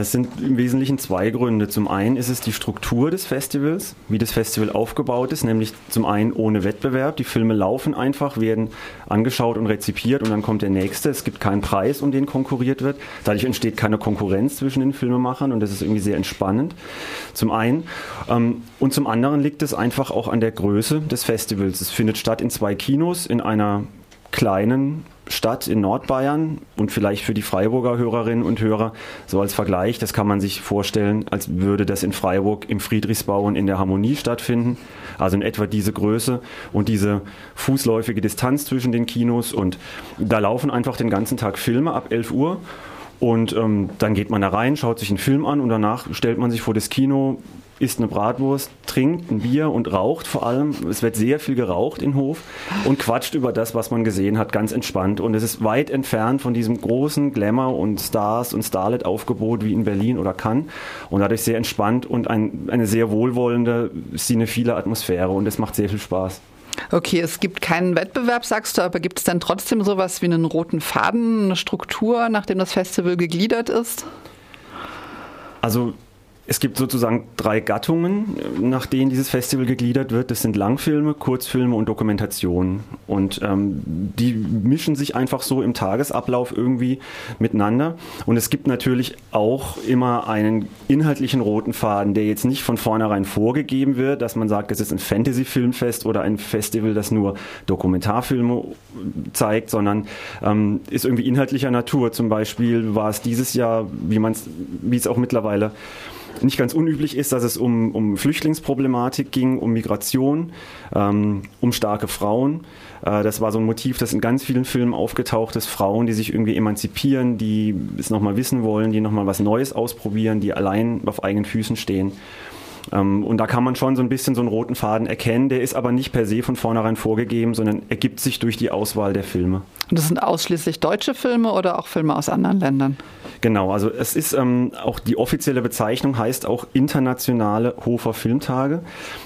Es sind im Wesentlichen zwei Gründe. Zum einen ist es die Struktur des Festivals, wie das Festival aufgebaut ist, nämlich zum einen ohne Wettbewerb. Die Filme laufen einfach, werden angeschaut und rezipiert und dann kommt der nächste. Es gibt keinen Preis, um den konkurriert wird. Dadurch entsteht keine Konkurrenz zwischen den Filmemachern und das ist irgendwie sehr entspannend. Zum einen. Ähm, und zum anderen liegt es einfach auch an der Größe des Festivals. Es findet statt in zwei Kinos in einer kleinen Stadt in Nordbayern und vielleicht für die Freiburger Hörerinnen und Hörer so als Vergleich, das kann man sich vorstellen, als würde das in Freiburg im Friedrichsbau und in der Harmonie stattfinden. Also in etwa diese Größe und diese fußläufige Distanz zwischen den Kinos und da laufen einfach den ganzen Tag Filme ab 11 Uhr und ähm, dann geht man da rein, schaut sich einen Film an und danach stellt man sich vor das Kino, isst eine Bratwurst, trinkt ein Bier und raucht vor allem. Es wird sehr viel geraucht in Hof und quatscht über das, was man gesehen hat, ganz entspannt. Und es ist weit entfernt von diesem großen Glamour und Stars und Starlet-Aufgebot wie in Berlin oder Cannes. Und dadurch sehr entspannt und ein, eine sehr wohlwollende, cinephile Atmosphäre. Und es macht sehr viel Spaß. Okay, es gibt keinen Wettbewerb, sagst du, aber gibt es dann trotzdem sowas wie einen roten Faden, eine Struktur, nachdem das Festival gegliedert ist? Also es gibt sozusagen drei Gattungen, nach denen dieses Festival gegliedert wird. Das sind Langfilme, Kurzfilme und Dokumentationen. Und ähm, die mischen sich einfach so im Tagesablauf irgendwie miteinander. Und es gibt natürlich auch immer einen inhaltlichen roten Faden, der jetzt nicht von vornherein vorgegeben wird, dass man sagt, es ist ein Fantasy-Filmfest oder ein Festival, das nur Dokumentarfilme zeigt, sondern ähm, ist irgendwie inhaltlicher Natur. Zum Beispiel war es dieses Jahr, wie man es, wie es auch mittlerweile nicht ganz unüblich ist, dass es um, um Flüchtlingsproblematik ging, um Migration, ähm, um starke Frauen. Äh, das war so ein Motiv, das in ganz vielen Filmen aufgetaucht ist. Frauen, die sich irgendwie emanzipieren, die es nochmal wissen wollen, die nochmal was Neues ausprobieren, die allein auf eigenen Füßen stehen. Ähm, und da kann man schon so ein bisschen so einen roten Faden erkennen. Der ist aber nicht per se von vornherein vorgegeben, sondern ergibt sich durch die Auswahl der Filme. Und das sind ausschließlich deutsche Filme oder auch Filme aus anderen Ländern? Genau, also es ist ähm, auch die offizielle Bezeichnung heißt auch internationale Hofer Filmtage.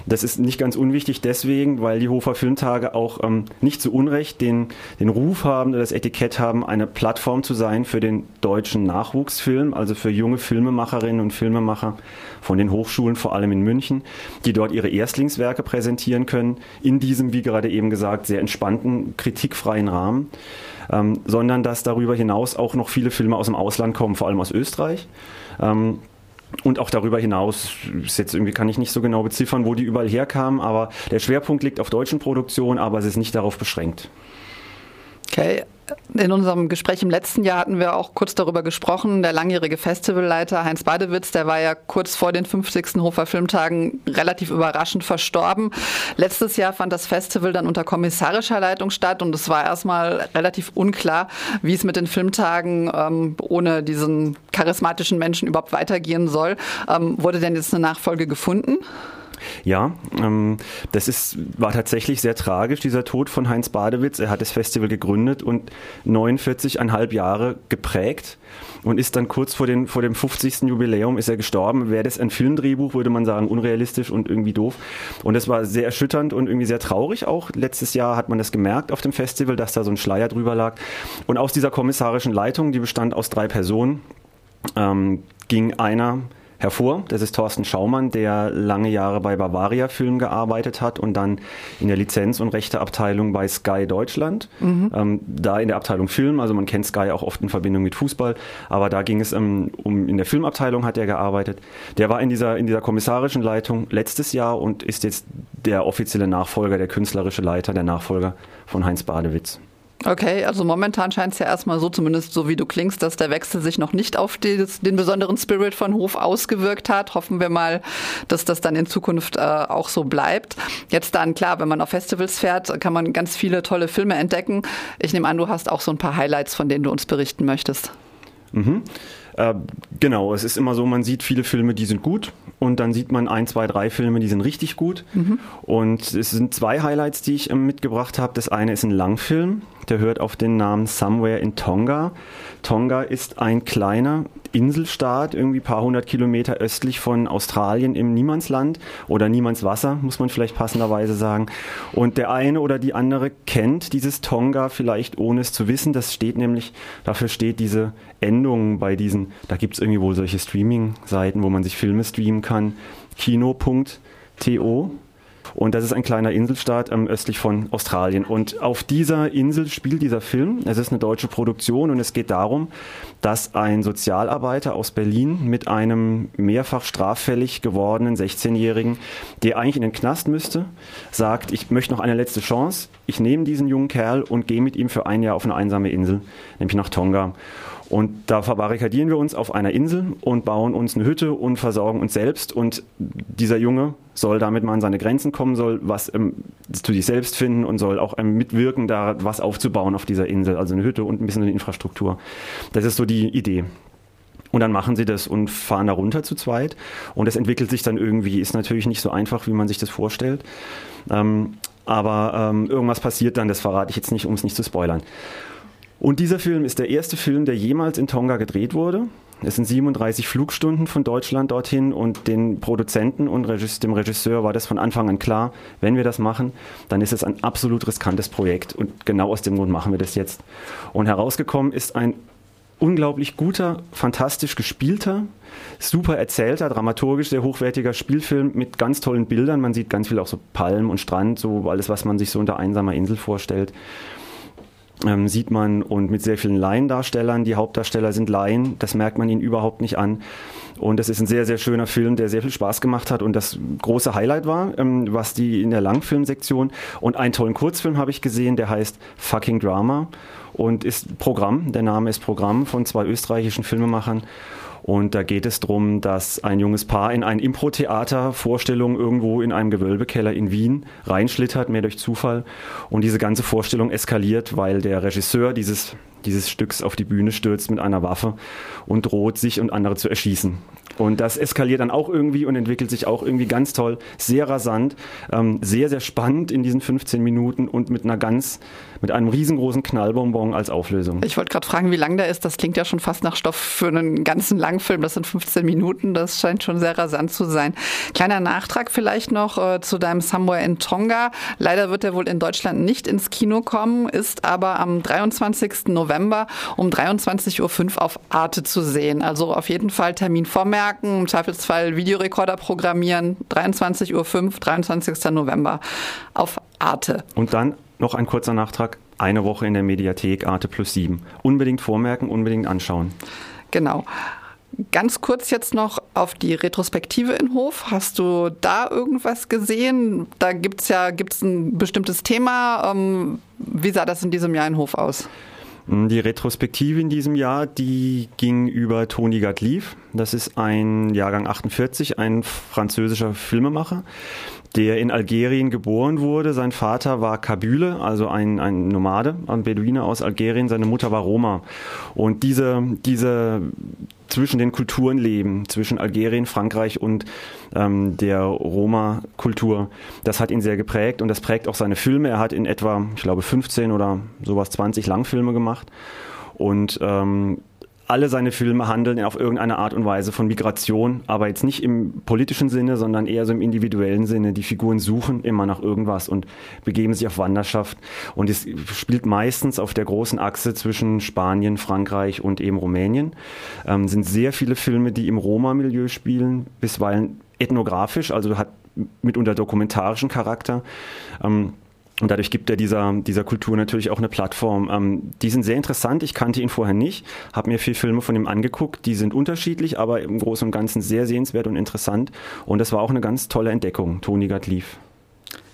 Das ist nicht ganz unwichtig deswegen, weil die Hofer Filmtage auch ähm, nicht zu Unrecht den, den Ruf haben oder das Etikett haben, eine Plattform zu sein für den deutschen Nachwuchsfilm, also für junge Filmemacherinnen und Filmemacher von den Hochschulen, vor allem in München, die dort ihre Erstlingswerke präsentieren können, in diesem, wie gerade eben gesagt, sehr entspannten, kritikfreien Rahmen ähm, sondern dass darüber hinaus auch noch viele Filme aus dem Ausland kommen, vor allem aus Österreich. Ähm, und auch darüber hinaus, jetzt irgendwie kann ich nicht so genau beziffern, wo die überall herkamen, aber der Schwerpunkt liegt auf deutschen Produktionen, aber es ist nicht darauf beschränkt. Okay, in unserem Gespräch im letzten Jahr hatten wir auch kurz darüber gesprochen. Der langjährige Festivalleiter Heinz Badewitz, der war ja kurz vor den 50. Hofer Filmtagen relativ überraschend verstorben. Letztes Jahr fand das Festival dann unter kommissarischer Leitung statt und es war erstmal relativ unklar, wie es mit den Filmtagen ähm, ohne diesen charismatischen Menschen überhaupt weitergehen soll. Ähm, wurde denn jetzt eine Nachfolge gefunden? Ja, ähm, das ist, war tatsächlich sehr tragisch, dieser Tod von Heinz Badewitz. Er hat das Festival gegründet und 49,5 Jahre geprägt und ist dann kurz vor, den, vor dem 50. Jubiläum ist er gestorben. Wäre das ein Filmdrehbuch, würde man sagen, unrealistisch und irgendwie doof. Und es war sehr erschütternd und irgendwie sehr traurig auch. Letztes Jahr hat man das gemerkt auf dem Festival, dass da so ein Schleier drüber lag. Und aus dieser kommissarischen Leitung, die bestand aus drei Personen, ähm, ging einer hervor. Das ist Thorsten Schaumann, der lange Jahre bei Bavaria Film gearbeitet hat und dann in der Lizenz- und Rechteabteilung bei Sky Deutschland. Mhm. Ähm, da in der Abteilung Film, also man kennt Sky auch oft in Verbindung mit Fußball, aber da ging es um, um in der Filmabteilung hat er gearbeitet. Der war in dieser, in dieser kommissarischen Leitung letztes Jahr und ist jetzt der offizielle Nachfolger, der künstlerische Leiter, der Nachfolger von Heinz Badewitz. Okay, also momentan scheint es ja erstmal so, zumindest so wie du klingst, dass der Wechsel sich noch nicht auf die, den besonderen Spirit von Hof ausgewirkt hat. Hoffen wir mal, dass das dann in Zukunft äh, auch so bleibt. Jetzt dann, klar, wenn man auf Festivals fährt, kann man ganz viele tolle Filme entdecken. Ich nehme an, du hast auch so ein paar Highlights, von denen du uns berichten möchtest. Mhm. Äh, genau, es ist immer so, man sieht viele Filme, die sind gut und dann sieht man ein, zwei, drei Filme, die sind richtig gut. Mhm. Und es sind zwei Highlights, die ich äh, mitgebracht habe. Das eine ist ein Langfilm, der hört auf den Namen Somewhere in Tonga. Tonga ist ein kleiner Inselstaat, irgendwie ein paar hundert Kilometer östlich von Australien im Niemandsland oder Niemandswasser, muss man vielleicht passenderweise sagen. Und der eine oder die andere kennt dieses Tonga vielleicht ohne es zu wissen. Das steht nämlich, dafür steht diese Endung bei diesen da gibt es irgendwie wohl solche Streaming-Seiten, wo man sich Filme streamen kann, kino.to und das ist ein kleiner Inselstaat ähm, östlich von Australien. Und auf dieser Insel spielt dieser Film. Es ist eine deutsche Produktion und es geht darum, dass ein Sozialarbeiter aus Berlin mit einem mehrfach straffällig gewordenen 16-Jährigen, der eigentlich in den Knast müsste, sagt, ich möchte noch eine letzte Chance. Ich nehme diesen jungen Kerl und gehe mit ihm für ein Jahr auf eine einsame Insel, nämlich nach Tonga. Und da verbarrikadieren wir uns auf einer Insel und bauen uns eine Hütte und versorgen uns selbst. Und dieser Junge soll damit mal an seine Grenzen kommen, soll was ähm, zu sich selbst finden und soll auch ähm, mitwirken, da was aufzubauen auf dieser Insel. Also eine Hütte und ein bisschen eine Infrastruktur. Das ist so die Idee. Und dann machen sie das und fahren da runter zu zweit. Und es entwickelt sich dann irgendwie, ist natürlich nicht so einfach, wie man sich das vorstellt. Ähm, aber ähm, irgendwas passiert dann, das verrate ich jetzt nicht, um es nicht zu spoilern. Und dieser Film ist der erste Film, der jemals in Tonga gedreht wurde. Es sind 37 Flugstunden von Deutschland dorthin und den Produzenten und dem Regisseur war das von Anfang an klar, wenn wir das machen, dann ist es ein absolut riskantes Projekt und genau aus dem Grund machen wir das jetzt. Und herausgekommen ist ein unglaublich guter, fantastisch gespielter, super erzählter, dramaturgisch sehr hochwertiger Spielfilm mit ganz tollen Bildern. Man sieht ganz viel auch so Palmen und Strand, so alles, was man sich so unter einsamer Insel vorstellt ähm, sieht man und mit sehr vielen Laiendarstellern. Die Hauptdarsteller sind Laien, das merkt man ihnen überhaupt nicht an. Und es ist ein sehr, sehr schöner Film, der sehr viel Spaß gemacht hat und das große Highlight war, ähm, was die in der Langfilmsektion und einen tollen Kurzfilm habe ich gesehen, der heißt Fucking Drama und ist Programm. Der Name ist Programm von zwei österreichischen Filmemachern. Und da geht es darum, dass ein junges Paar in ein Impro-Theater Vorstellung irgendwo in einem Gewölbekeller in Wien reinschlittert, mehr durch Zufall. Und diese ganze Vorstellung eskaliert, weil der Regisseur dieses, dieses Stücks auf die Bühne stürzt mit einer Waffe und droht, sich und andere zu erschießen. Und das eskaliert dann auch irgendwie und entwickelt sich auch irgendwie ganz toll, sehr rasant, ähm, sehr, sehr spannend in diesen 15 Minuten und mit einer ganz, mit einem riesengroßen Knallbonbon als Auflösung. Ich wollte gerade fragen, wie lang der ist. Das klingt ja schon fast nach Stoff für einen ganzen Langfilm. Das sind 15 Minuten. Das scheint schon sehr rasant zu sein. Kleiner Nachtrag vielleicht noch äh, zu deinem Somewhere in Tonga. Leider wird er wohl in Deutschland nicht ins Kino kommen, ist aber am 23. November um 23.05 Uhr auf Arte zu sehen. Also auf jeden Fall Termin vormerken merken, im Zweifelsfall Videorekorder programmieren, 23.05 Uhr, 23. November auf Arte. Und dann noch ein kurzer Nachtrag, eine Woche in der Mediathek Arte plus 7. Unbedingt vormerken, unbedingt anschauen. Genau. Ganz kurz jetzt noch auf die Retrospektive in Hof. Hast du da irgendwas gesehen? Da gibt es ja gibt's ein bestimmtes Thema. Ähm, wie sah das in diesem Jahr in Hof aus? Die Retrospektive in diesem Jahr, die ging über Tony Gatliv. Das ist ein Jahrgang 48, ein französischer Filmemacher, der in Algerien geboren wurde. Sein Vater war Kabyle, also ein, ein Nomade, ein Beduine aus Algerien. Seine Mutter war Roma. Und diese, diese zwischen den Kulturen leben, zwischen Algerien, Frankreich und ähm, der Roma-Kultur. Das hat ihn sehr geprägt und das prägt auch seine Filme. Er hat in etwa, ich glaube, 15 oder sowas 20 Langfilme gemacht. Und ähm, alle seine Filme handeln auf irgendeine Art und Weise von Migration, aber jetzt nicht im politischen Sinne, sondern eher so im individuellen Sinne. Die Figuren suchen immer nach irgendwas und begeben sich auf Wanderschaft. Und es spielt meistens auf der großen Achse zwischen Spanien, Frankreich und eben Rumänien. Ähm, sind sehr viele Filme, die im Roma-Milieu spielen, bisweilen ethnografisch, also hat mitunter dokumentarischen Charakter. Ähm, und dadurch gibt er dieser, dieser Kultur natürlich auch eine Plattform. Ähm, die sind sehr interessant. Ich kannte ihn vorher nicht, habe mir vier Filme von ihm angeguckt. Die sind unterschiedlich, aber im Großen und Ganzen sehr sehenswert und interessant. Und das war auch eine ganz tolle Entdeckung, Toni Gatlief.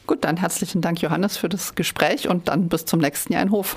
Gut, dann herzlichen Dank, Johannes, für das Gespräch und dann bis zum nächsten Jahr in Hof.